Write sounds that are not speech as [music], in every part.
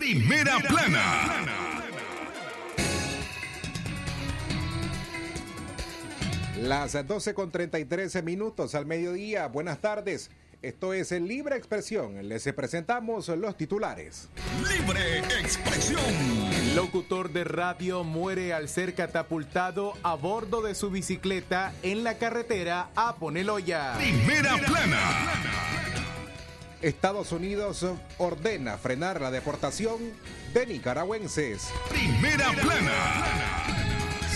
Primera plana. Las 12 con 33 minutos al mediodía. Buenas tardes. Esto es Libre Expresión. Les presentamos los titulares. Libre expresión. Locutor de radio muere al ser catapultado a bordo de su bicicleta en la carretera a Poneloya. Primera plana. Estados Unidos ordena frenar la deportación de nicaragüenses. Primera plana.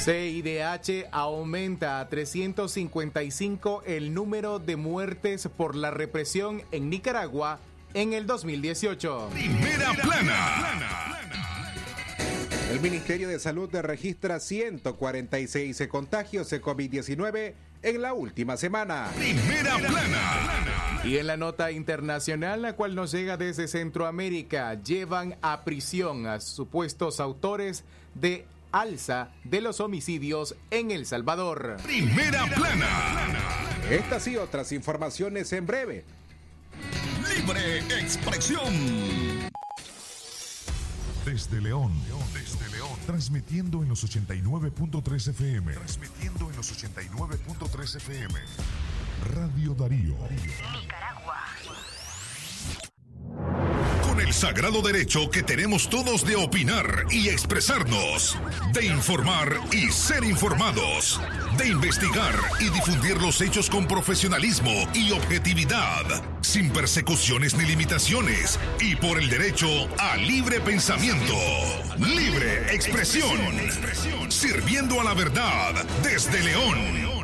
CIDH aumenta a 355 el número de muertes por la represión en Nicaragua en el 2018. Primera plana. El Ministerio de Salud registra 146 contagios de COVID-19 en la última semana. Primera plana. Y en la nota internacional, la cual nos llega desde Centroamérica, llevan a prisión a supuestos autores de alza de los homicidios en El Salvador. Primera plana. Estas y otras informaciones en breve. Libre expresión. Desde León, León, transmitiendo en los 89.3 FM. Transmitiendo en los 89.3 FM. Radio Darío. Nicaragua. Con el sagrado derecho que tenemos todos de opinar y expresarnos, de informar y ser informados, de investigar y difundir los hechos con profesionalismo y objetividad, sin persecuciones ni limitaciones, y por el derecho a libre pensamiento, libre expresión, sirviendo a la verdad desde León.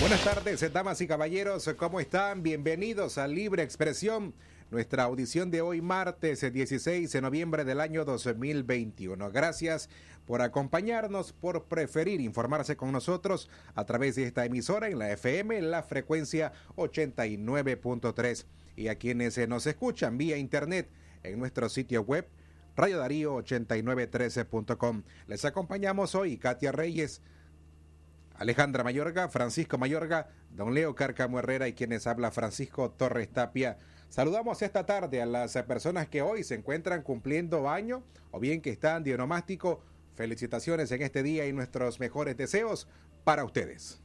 Buenas tardes, damas y caballeros, ¿cómo están? Bienvenidos a Libre Expresión, nuestra audición de hoy martes 16 de noviembre del año 2021. Gracias por acompañarnos, por preferir informarse con nosotros a través de esta emisora en la FM, la frecuencia 89.3 y a quienes nos escuchan vía internet en nuestro sitio web Radio Darío 8913.com. Les acompañamos hoy Katia Reyes, Alejandra Mayorga, Francisco Mayorga, don Leo Carcamo Herrera y quienes habla Francisco Torres Tapia. Saludamos esta tarde a las personas que hoy se encuentran cumpliendo año o bien que están de onomástico. Felicitaciones en este día y nuestros mejores deseos para ustedes.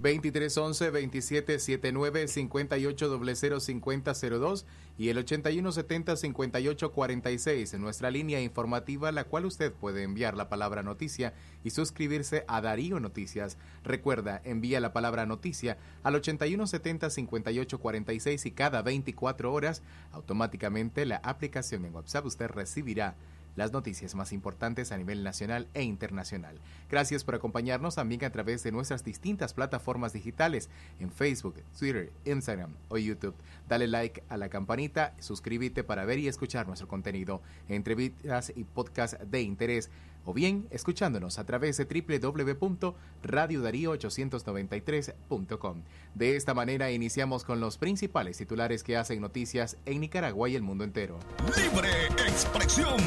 2311 2779 5800 5002 y el 8170 5846 en nuestra línea informativa la cual usted puede enviar la palabra noticia y suscribirse a Darío Noticias. Recuerda, envía la palabra noticia al 8170 5846 y cada 24 horas automáticamente la aplicación en WhatsApp usted recibirá las noticias más importantes a nivel nacional e internacional. Gracias por acompañarnos también a través de nuestras distintas plataformas digitales en Facebook, Twitter, Instagram o YouTube. Dale like a la campanita, suscríbete para ver y escuchar nuestro contenido, entrevistas y podcast de interés o bien escuchándonos a través de www.radiodarío893.com. De esta manera iniciamos con los principales titulares que hacen noticias en Nicaragua y el mundo entero. Libre expresión.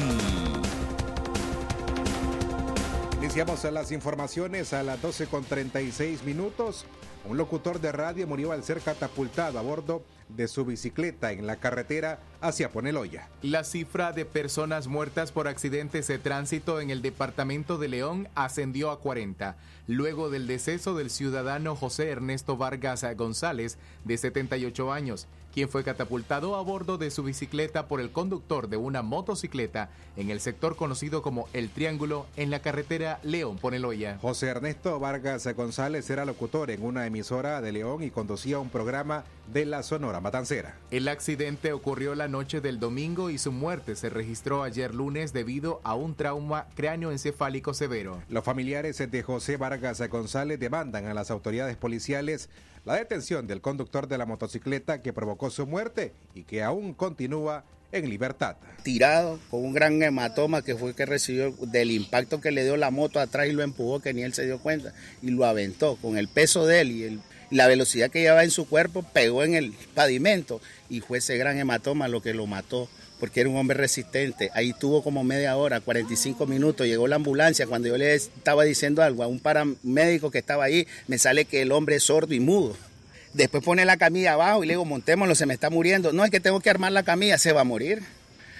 Iniciamos las informaciones a las 12 con 36 minutos. Un locutor de radio murió al ser catapultado a bordo de su bicicleta en la carretera hacia Poneloya. La cifra de personas muertas por accidentes de tránsito en el departamento de León ascendió a 40, luego del deceso del ciudadano José Ernesto Vargas González, de 78 años, quien fue catapultado a bordo de su bicicleta por el conductor de una motocicleta en el sector conocido como El Triángulo en la carretera León-Poneloya. José Ernesto Vargas González era locutor en una emisora de León y conducía un programa de la Sonora Matancera. El accidente ocurrió la noche del domingo y su muerte se registró ayer lunes debido a un trauma cráneoencefálico severo. Los familiares de José Vargas González demandan a las autoridades policiales la detención del conductor de la motocicleta que provocó su muerte y que aún continúa en libertad. Tirado con un gran hematoma que fue que recibió del impacto que le dio la moto atrás y lo empujó que ni él se dio cuenta y lo aventó con el peso de él y la velocidad que llevaba en su cuerpo pegó en el pavimento y fue ese gran hematoma lo que lo mató porque era un hombre resistente. Ahí tuvo como media hora, 45 minutos, llegó la ambulancia. Cuando yo le estaba diciendo algo a un paramédico que estaba ahí, me sale que el hombre es sordo y mudo. Después pone la camilla abajo y le digo, montémoslo, se me está muriendo. No, es que tengo que armar la camilla, se va a morir.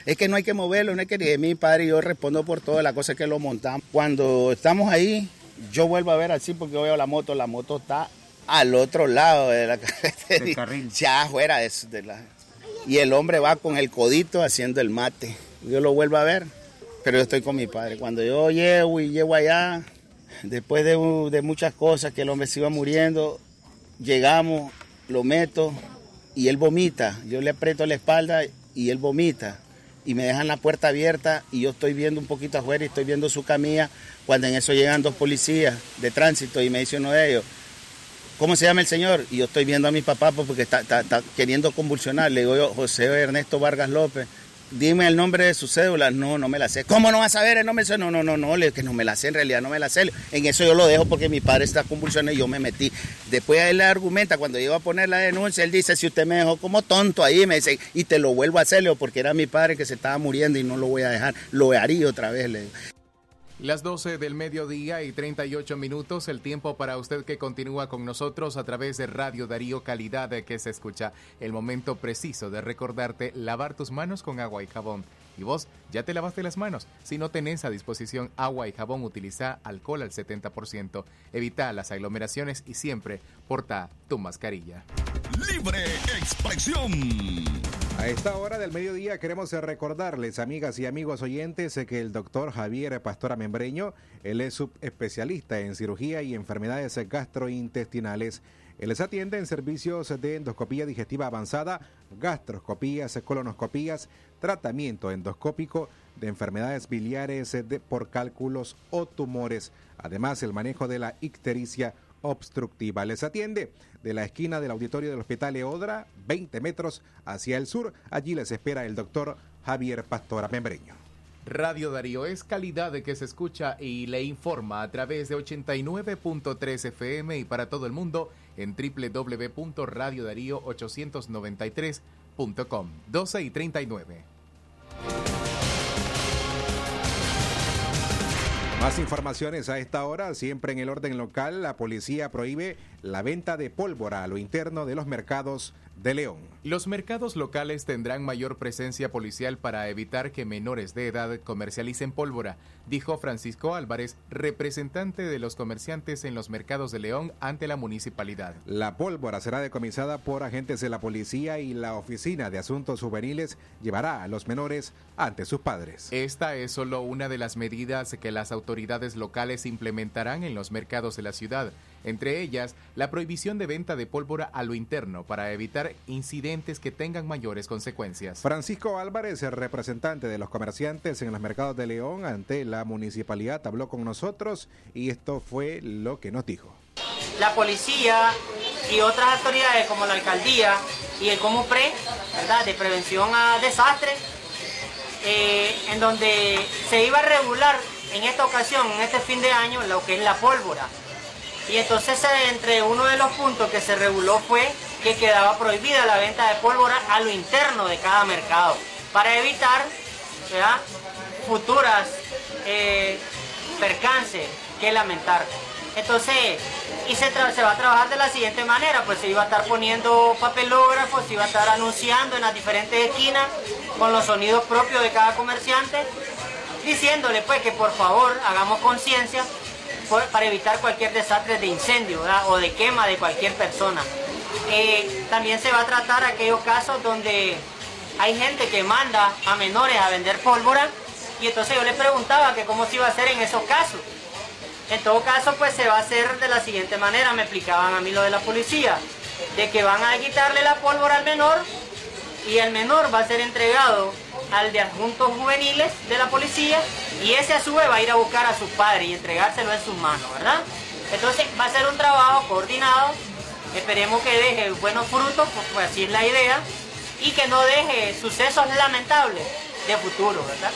Es que no hay que moverlo, no hay que... ni mi padre y yo respondo por todas las cosas que lo montamos. Cuando estamos ahí, yo vuelvo a ver así porque veo la moto, la moto está al otro lado de la [laughs] carretera. Ya afuera de, de la... Y el hombre va con el codito haciendo el mate. Yo lo vuelvo a ver, pero yo estoy con mi padre. Cuando yo llego y llego allá, después de, muchas cosas que el hombre se iba muriendo, llegamos, lo meto y él vomita. Yo le aprieto la espalda y él vomita. Y me dejan la puerta abierta y yo estoy viendo un poquito afuera y estoy viendo su camilla. Cuando en eso llegan dos policías de tránsito y me dice uno de ellos, ¿cómo se llama el señor? Y yo estoy viendo a mi papá porque está, queriendo convulsionar. Le digo yo, José Ernesto Vargas López dime el nombre de su cédula. No, no me la sé. ¿Cómo no vas a saber el nombre? No, no, no, no, que no me la sé, en realidad no me la sé. En eso yo lo dejo porque mi padre está convulsionando y yo me metí. Después él argumenta, cuando yo a poner la denuncia, él dice, si usted me dejó como tonto ahí, me dice, y te lo vuelvo a hacer, porque era mi padre que se estaba muriendo y no lo voy a dejar, lo haría otra vez. Le digo. Las 12 del mediodía y 38 minutos, el tiempo para usted que continúa con nosotros a través de Radio Darío Calidad que se escucha. El momento preciso de recordarte lavar tus manos con agua y jabón. Y vos ya te lavaste las manos. Si no tenés a disposición agua y jabón, utiliza alcohol al 70%. Evita las aglomeraciones y siempre porta tu mascarilla. Libre expresión. A esta hora del mediodía queremos recordarles, amigas y amigos oyentes, que el doctor Javier Pastora Membreño, él es subespecialista en cirugía y enfermedades gastrointestinales. Él les atiende en servicios de endoscopía digestiva avanzada, gastroscopías, colonoscopías, tratamiento endoscópico de enfermedades biliares por cálculos o tumores. Además, el manejo de la ictericia obstructiva. Les atiende de la esquina del auditorio del Hospital Eodra, 20 metros hacia el sur. Allí les espera el doctor Javier Pastora Membreño. Radio Darío es calidad de que se escucha y le informa a través de 89.3 FM y para todo el mundo en www.radiodarío893.com. 12 y 39. Más informaciones a esta hora, siempre en el orden local, la policía prohíbe la venta de pólvora a lo interno de los mercados de León. Los mercados locales tendrán mayor presencia policial para evitar que menores de edad comercialicen pólvora, dijo Francisco Álvarez, representante de los comerciantes en los mercados de León ante la municipalidad. La pólvora será decomisada por agentes de la policía y la Oficina de Asuntos Juveniles llevará a los menores ante sus padres. Esta es solo una de las medidas que las autoridades locales implementarán en los mercados de la ciudad entre ellas la prohibición de venta de pólvora a lo interno para evitar incidentes que tengan mayores consecuencias. Francisco Álvarez, el representante de los comerciantes en los mercados de León ante la municipalidad, habló con nosotros y esto fue lo que nos dijo. La policía y otras autoridades como la alcaldía y el Comupre, ¿verdad? de prevención a desastres, eh, en donde se iba a regular en esta ocasión, en este fin de año, lo que es la pólvora. Y entonces eh, entre uno de los puntos que se reguló fue que quedaba prohibida la venta de pólvora a lo interno de cada mercado para evitar futuras eh, percances que lamentar. Entonces, y se, se, va a trabajar de la siguiente manera, pues se iba a estar poniendo papelógrafos, se iba a estar anunciando en las diferentes esquinas con los sonidos propios de cada comerciante, diciéndole pues que por favor hagamos conciencia para evitar cualquier desastre de incendio o de quema de cualquier persona. Eh, también se va a tratar aquellos casos donde hay gente que manda a menores a vender pólvora y entonces yo les preguntaba que cómo se iba a hacer en esos casos. En todo caso, pues se va a hacer de la siguiente manera, me explicaban a mí lo de la policía, de que van a quitarle la pólvora al menor y el menor va a ser entregado al de adjuntos juveniles de la policía y ese a su vez va a ir a buscar a su padre y entregárselo en sus manos, ¿verdad? Entonces va a ser un trabajo coordinado, esperemos que deje buenos frutos, pues, pues así es la idea, y que no deje sucesos lamentables de futuro, ¿verdad?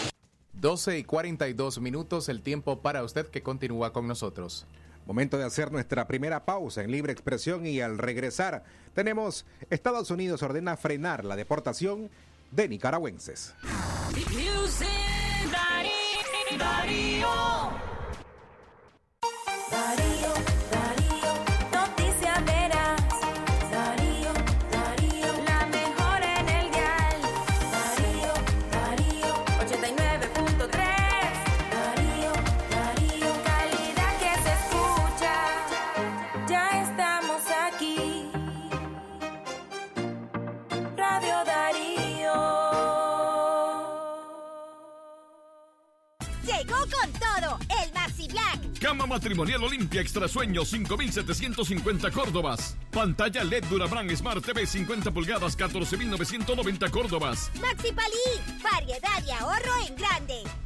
12 y 42 minutos el tiempo para usted que continúa con nosotros. Momento de hacer nuestra primera pausa en libre expresión y al regresar tenemos Estados Unidos ordena frenar la deportación de nicaragüenses. Matrimonial Olimpia Extra Sueño 5750 Córdobas. Pantalla LED Durabran Smart TV 50 pulgadas 14990 Córdobas. Maxi Palí, variedad y ahorro en grande.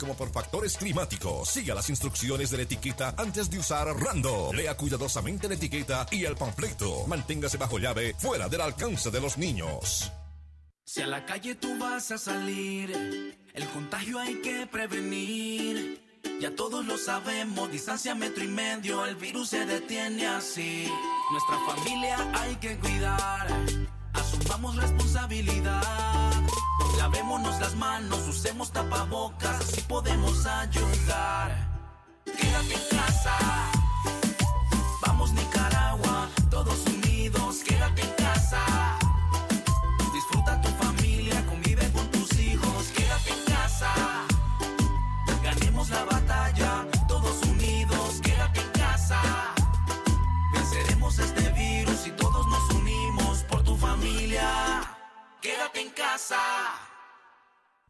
como por factores climáticos. Siga las instrucciones de la etiqueta antes de usar Rando. Lea cuidadosamente la etiqueta y el panfleto. Manténgase bajo llave, fuera del alcance de los niños. Si a la calle tú vas a salir, el contagio hay que prevenir. Ya todos lo sabemos, distancia metro y medio, el virus se detiene así. Nuestra familia hay que cuidar, asumamos responsabilidad. Lavémonos las manos, usemos tapabocas, así podemos ayudar. Quédate en casa.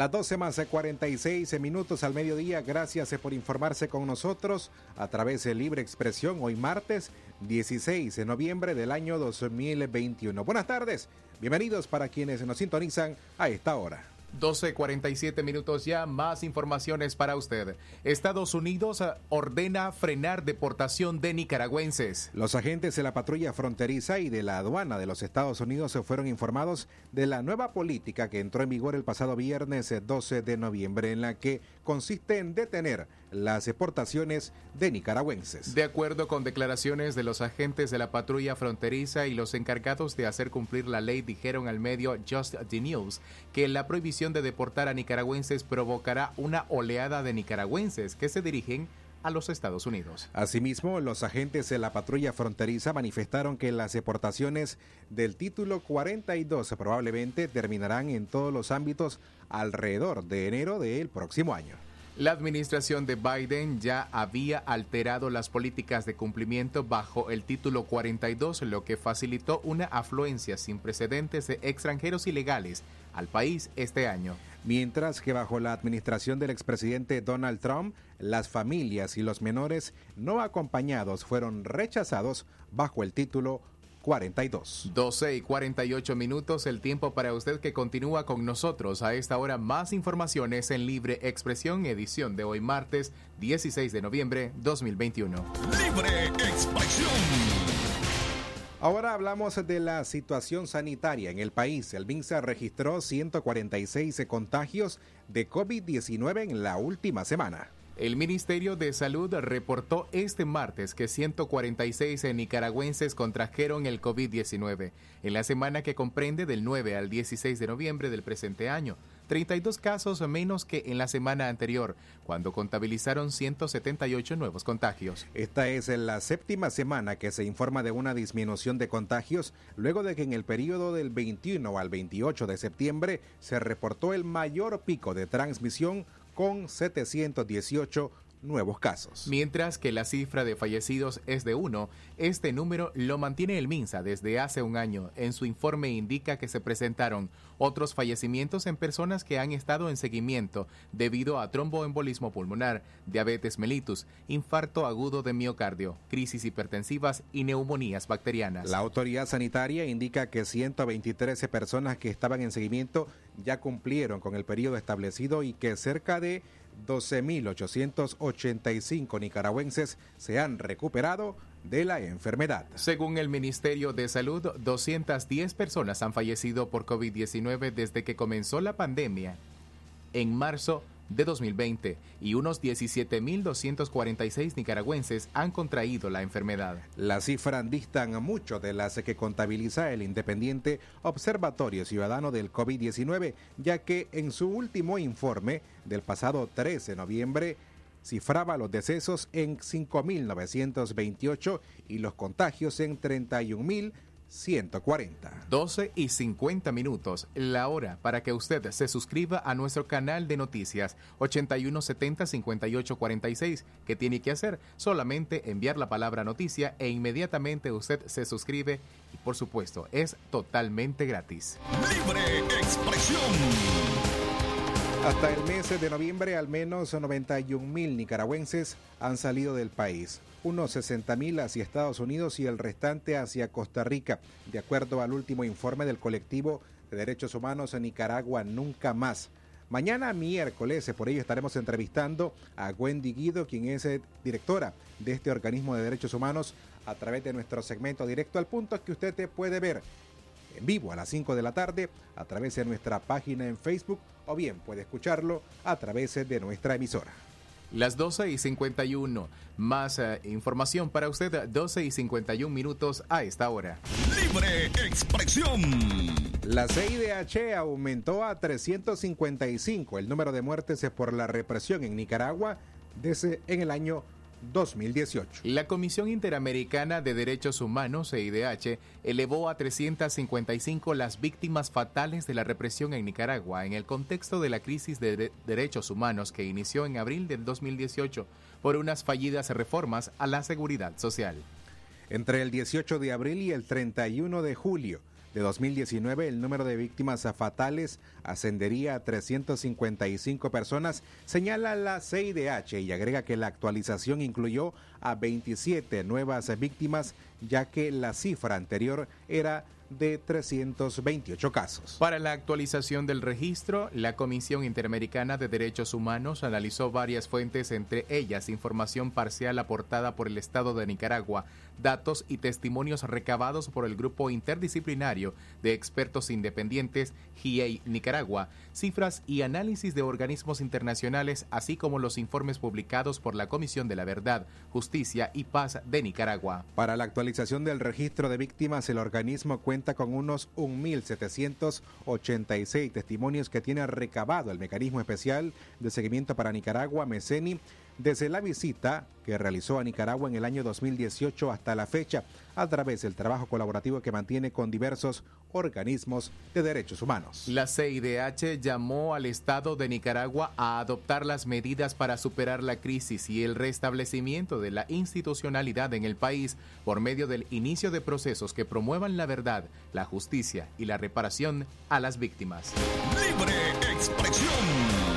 Las 12 más 46 minutos al mediodía. Gracias por informarse con nosotros a través de Libre Expresión hoy martes 16 de noviembre del año 2021. Buenas tardes. Bienvenidos para quienes nos sintonizan a esta hora. 12.47 minutos ya, más informaciones para usted. Estados Unidos eh, ordena frenar deportación de nicaragüenses. Los agentes de la patrulla fronteriza y de la aduana de los Estados Unidos se fueron informados de la nueva política que entró en vigor el pasado viernes eh, 12 de noviembre, en la que consiste en detener las exportaciones de nicaragüenses. De acuerdo con declaraciones de los agentes de la patrulla fronteriza y los encargados de hacer cumplir la ley, dijeron al medio Just the News que la prohibición de deportar a nicaragüenses provocará una oleada de nicaragüenses que se dirigen a los Estados Unidos. Asimismo, los agentes de la patrulla fronteriza manifestaron que las deportaciones del título 42 probablemente terminarán en todos los ámbitos alrededor de enero del próximo año. La administración de Biden ya había alterado las políticas de cumplimiento bajo el título 42, lo que facilitó una afluencia sin precedentes de extranjeros ilegales al país este año. Mientras que bajo la administración del expresidente Donald Trump, las familias y los menores no acompañados fueron rechazados bajo el título 42. 12 y 48 minutos, el tiempo para usted que continúa con nosotros a esta hora. Más informaciones en Libre Expresión, edición de hoy martes 16 de noviembre 2021. Libre expresión. Ahora hablamos de la situación sanitaria en el país. El MINSA registró 146 contagios de COVID-19 en la última semana. El Ministerio de Salud reportó este martes que 146 nicaragüenses contrajeron el COVID-19 en la semana que comprende del 9 al 16 de noviembre del presente año. 32 casos menos que en la semana anterior, cuando contabilizaron 178 nuevos contagios. Esta es la séptima semana que se informa de una disminución de contagios, luego de que en el periodo del 21 al 28 de septiembre se reportó el mayor pico de transmisión con 718 nuevos casos. Mientras que la cifra de fallecidos es de uno, este número lo mantiene el MINSA desde hace un año. En su informe indica que se presentaron otros fallecimientos en personas que han estado en seguimiento debido a tromboembolismo pulmonar, diabetes mellitus, infarto agudo de miocardio, crisis hipertensivas y neumonías bacterianas. La autoridad sanitaria indica que 123 personas que estaban en seguimiento ya cumplieron con el periodo establecido y que cerca de 12.885 nicaragüenses se han recuperado de la enfermedad. Según el Ministerio de Salud, 210 personas han fallecido por COVID-19 desde que comenzó la pandemia en marzo de 2020 y unos 17.246 nicaragüenses han contraído la enfermedad. Las cifras distan mucho de las que contabiliza el independiente Observatorio Ciudadano del COVID-19, ya que en su último informe del pasado 13 de noviembre cifraba los decesos en 5.928 y los contagios en 31.000 140. 12 y 50 minutos, la hora para que usted se suscriba a nuestro canal de noticias 8170 5846. ¿Qué tiene que hacer? Solamente enviar la palabra noticia e inmediatamente usted se suscribe y por supuesto es totalmente gratis. Libre expresión. Hasta el mes de noviembre, al menos 91 mil nicaragüenses han salido del país, unos 60 mil hacia Estados Unidos y el restante hacia Costa Rica, de acuerdo al último informe del colectivo de derechos humanos en Nicaragua Nunca Más. Mañana miércoles, por ello estaremos entrevistando a Wendy Guido, quien es eh, directora de este organismo de derechos humanos, a través de nuestro segmento directo al punto que usted te puede ver en vivo a las 5 de la tarde a través de nuestra página en Facebook o bien puede escucharlo a través de nuestra emisora. Las 12 y 51. Más eh, información para usted, 12 y 51 minutos a esta hora. Libre expresión. La CIDH aumentó a 355 el número de muertes por la represión en Nicaragua desde en el año 2018. La Comisión Interamericana de Derechos Humanos, CIDH, elevó a 355 las víctimas fatales de la represión en Nicaragua en el contexto de la crisis de de derechos humanos que inició en abril del 2018 por unas fallidas reformas a la seguridad social. Entre el 18 de abril y el 31 de julio de 2019, el número de víctimas fatales ascendería a 355 personas, señala la CIDH y agrega que la actualización incluyó a 27 nuevas víctimas, ya que la cifra anterior era de 328 casos. Para la actualización del registro, la Comisión Interamericana de Derechos Humanos analizó varias fuentes, entre ellas información parcial aportada por el Estado de Nicaragua, datos y testimonios recabados por el Grupo Interdisciplinario de Expertos Independientes GIEI Nicaragua, cifras y análisis de organismos internacionales, así como los informes publicados por la Comisión de la Verdad, Justicia y Paz de Nicaragua. Para la actualización del registro de víctimas, el organismo cuenta con unos 1.786 testimonios que tiene recabado el Mecanismo Especial de Seguimiento para Nicaragua, MECENI, desde la visita que realizó a Nicaragua en el año 2018 hasta la fecha, a través del trabajo colaborativo que mantiene con diversos organismos de derechos humanos. La CIDH llamó al Estado de Nicaragua a adoptar las medidas para superar la crisis y el restablecimiento de la institucionalidad en el país por medio del inicio de procesos que promuevan la verdad, la justicia y la reparación a las víctimas. Libre expresión.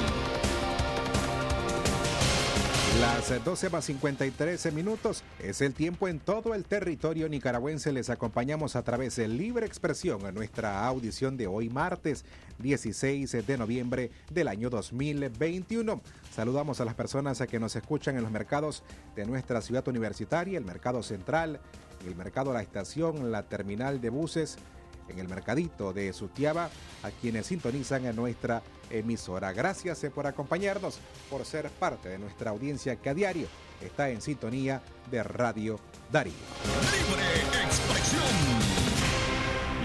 Las 12 más 53 minutos es el tiempo en todo el territorio nicaragüense. Les acompañamos a través de Libre Expresión en nuestra audición de hoy martes 16 de noviembre del año 2021. Saludamos a las personas que nos escuchan en los mercados de nuestra ciudad universitaria, el mercado central, el mercado La Estación, la terminal de buses, en el mercadito de Sutiaba, a quienes sintonizan en nuestra emisora. Gracias eh, por acompañarnos, por ser parte de nuestra audiencia que a diario está en sintonía de Radio Darío. Libre expresión.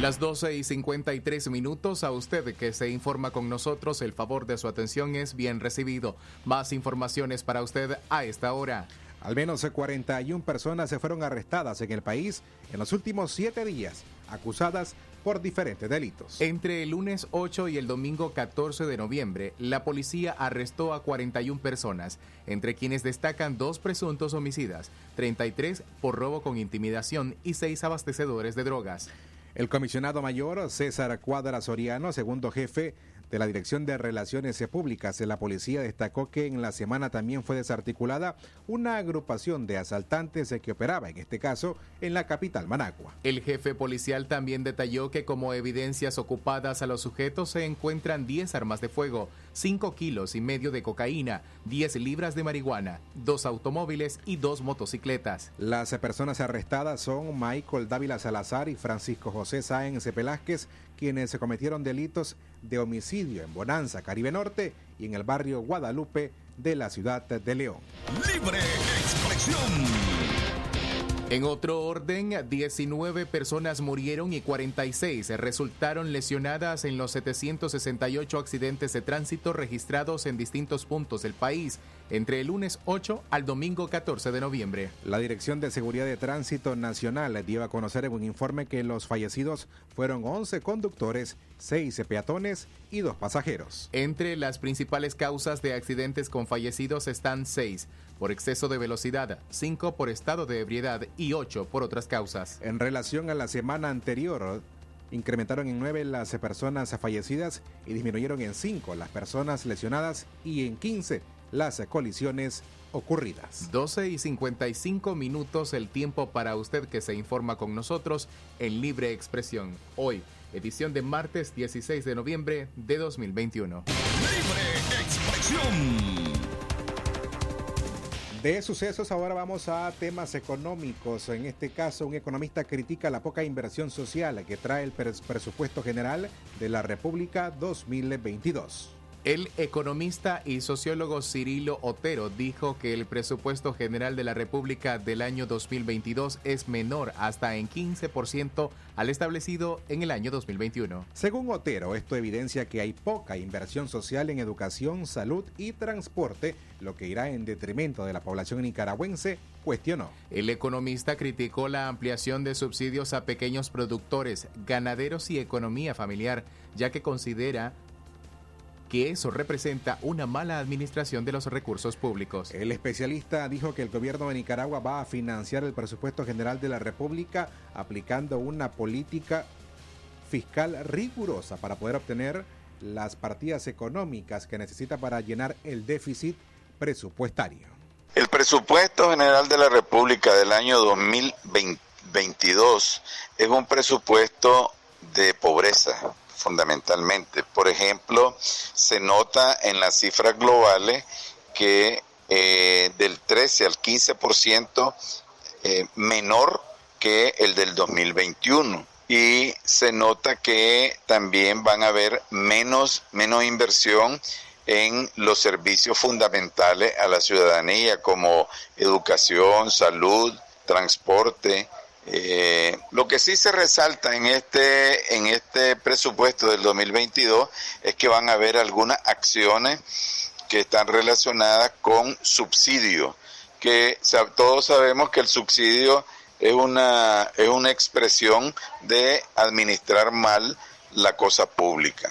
Las 12 y 53 minutos a usted que se informa con nosotros, el favor de su atención es bien recibido. Más informaciones para usted a esta hora. Al menos 41 personas se fueron arrestadas en el país en los últimos siete días, acusadas por diferentes delitos. Entre el lunes 8 y el domingo 14 de noviembre, la policía arrestó a 41 personas, entre quienes destacan dos presuntos homicidas, 33 por robo con intimidación y seis abastecedores de drogas. El comisionado mayor César Cuadra Soriano, segundo jefe de la Dirección de Relaciones Públicas de la Policía, destacó que en la semana también fue desarticulada una agrupación de asaltantes que operaba, en este caso, en la capital Managua. El jefe policial también detalló que como evidencias ocupadas a los sujetos se encuentran 10 armas de fuego, 5 kilos y medio de cocaína, 10 libras de marihuana, dos automóviles y dos motocicletas. Las personas arrestadas son Michael Dávila Salazar y Francisco José Sáenz Velázquez, quienes se cometieron delitos de homicidio en Bonanza, Caribe Norte y en el barrio Guadalupe de la ciudad de León. Libre expresión. En otro orden, 19 personas murieron y 46 resultaron lesionadas en los 768 accidentes de tránsito registrados en distintos puntos del país entre el lunes 8 al domingo 14 de noviembre. La Dirección de Seguridad de Tránsito Nacional dio a conocer en un informe que los fallecidos fueron 11 conductores, 6 peatones y 2 pasajeros. Entre las principales causas de accidentes con fallecidos están 6 por exceso de velocidad, 5 por estado de ebriedad y 8 por otras causas. En relación a la semana anterior, incrementaron en 9 las personas fallecidas y disminuyeron en 5 las personas lesionadas y en 15 las colisiones ocurridas. 12 y 55 minutos el tiempo para usted que se informa con nosotros en Libre Expresión. Hoy, edición de martes 16 de noviembre de 2021. Libre expresión. De sucesos ahora vamos a temas económicos. En este caso, un economista critica la poca inversión social que trae el pres- presupuesto general de la República 2022. El economista y sociólogo Cirilo Otero dijo que el presupuesto general de la República del año 2022 es menor hasta en 15% al establecido en el año 2021. Según Otero, esto evidencia que hay poca inversión social en educación, salud y transporte, lo que irá en detrimento de la población nicaragüense, cuestionó. El economista criticó la ampliación de subsidios a pequeños productores, ganaderos y economía familiar, ya que considera que eso representa una mala administración de los recursos públicos. El especialista dijo que el gobierno de Nicaragua va a financiar el presupuesto general de la República aplicando una política fiscal rigurosa para poder obtener las partidas económicas que necesita para llenar el déficit presupuestario. El presupuesto general de la República del año 2022 es un presupuesto de pobreza, fundamentalmente. Por ejemplo, se nota en las cifras globales que eh, del 13 al 15% eh, menor que el del 2021 y se nota que también van a haber menos, menos inversión en los servicios fundamentales a la ciudadanía como educación, salud, transporte. Eh, lo que sí se resalta en este, en este presupuesto del 2022 es que van a haber algunas acciones que están relacionadas con subsidio, que todos sabemos que el subsidio es una, es una expresión de administrar mal la cosa pública.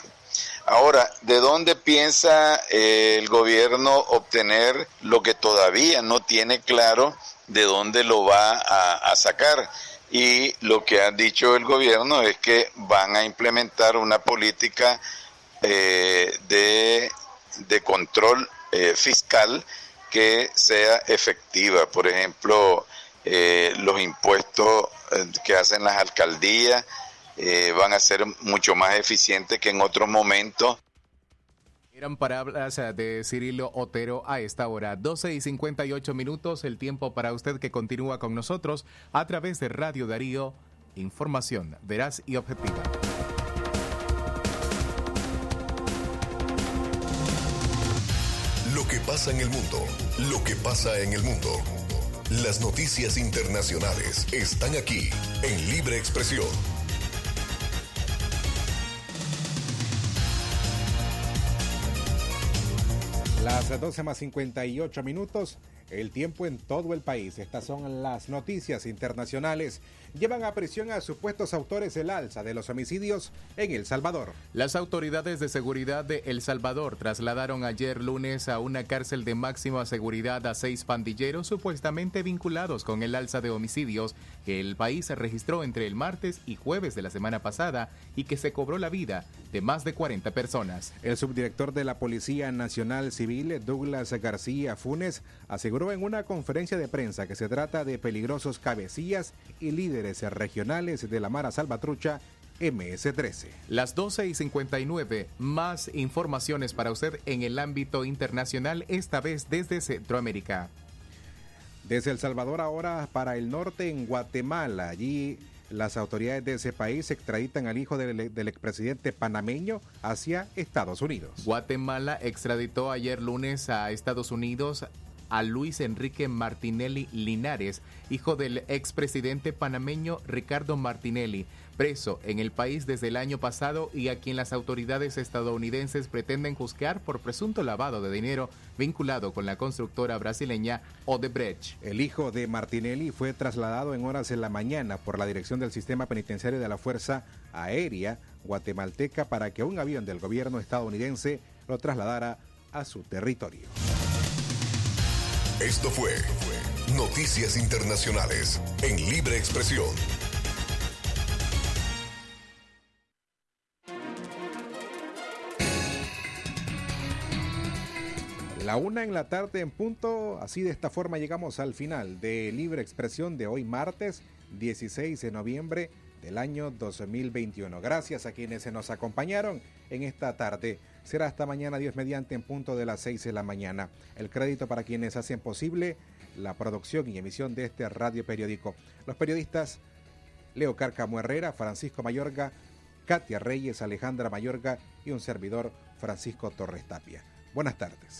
Ahora, ¿de dónde piensa eh, el gobierno obtener lo que todavía no tiene claro de dónde lo va a, sacar? Y lo que ha dicho el gobierno es que van a implementar una política eh, de, de control eh, fiscal que sea efectiva. Por ejemplo, eh, los impuestos eh, que hacen las alcaldías eh, van a ser mucho más eficientes que en otros momentos. Eran palabras eh, de Cirilo Otero a esta hora, 12 y 58 minutos, el tiempo para usted que continúa con nosotros a través de Radio Darío, información veraz y objetiva. Lo que pasa en el mundo, lo que pasa en el mundo. Las noticias internacionales están aquí en Libre Expresión. Las 12 más 58 minutos, el tiempo en todo el país. Estas son las noticias internacionales. Llevan a prisión a supuestos autores del alza de los homicidios en El Salvador. Las autoridades de seguridad de El Salvador trasladaron ayer lunes a una cárcel de máxima seguridad a seis pandilleros supuestamente vinculados con el alza de homicidios que el país registró entre el martes y jueves de la semana pasada y que se cobró la vida de más de 40 personas. El subdirector de la Policía Nacional Civil, Douglas García Funes, aseguró en una conferencia de prensa que se trata de peligrosos cabecillas y líderes regionales de la Mara Salvatrucha MS-13. Las 12 y 59, más informaciones para usted en el ámbito internacional, esta vez desde Centroamérica. Desde El Salvador ahora para el norte en Guatemala. Allí las autoridades de ese país extraditan al hijo del, del expresidente panameño hacia Estados Unidos. Guatemala extraditó ayer lunes a Estados Unidos a Luis Enrique Martinelli Linares, hijo del expresidente panameño Ricardo Martinelli, preso en el país desde el año pasado y a quien las autoridades estadounidenses pretenden juzgar por presunto lavado de dinero vinculado con la constructora brasileña Odebrecht. El hijo de Martinelli fue trasladado en horas de la mañana por la dirección del sistema penitenciario de la Fuerza Aérea guatemalteca para que un avión del gobierno estadounidense lo trasladara a su territorio. Esto fue Noticias Internacionales en Libre Expresión. La una en la tarde en punto, así de esta forma llegamos al final de Libre Expresión de hoy martes 16 de noviembre del año 2021. Gracias a quienes se nos acompañaron en esta tarde. Será hasta mañana Dios mediante en punto de las 6 de la mañana. El crédito para quienes hacen posible la producción y emisión de este radio periódico. Los periodistas Leo Cárcamo Herrera, Francisco Mayorga, Katia Reyes, Alejandra Mayorga y un servidor Francisco Torres Tapia. Buenas tardes.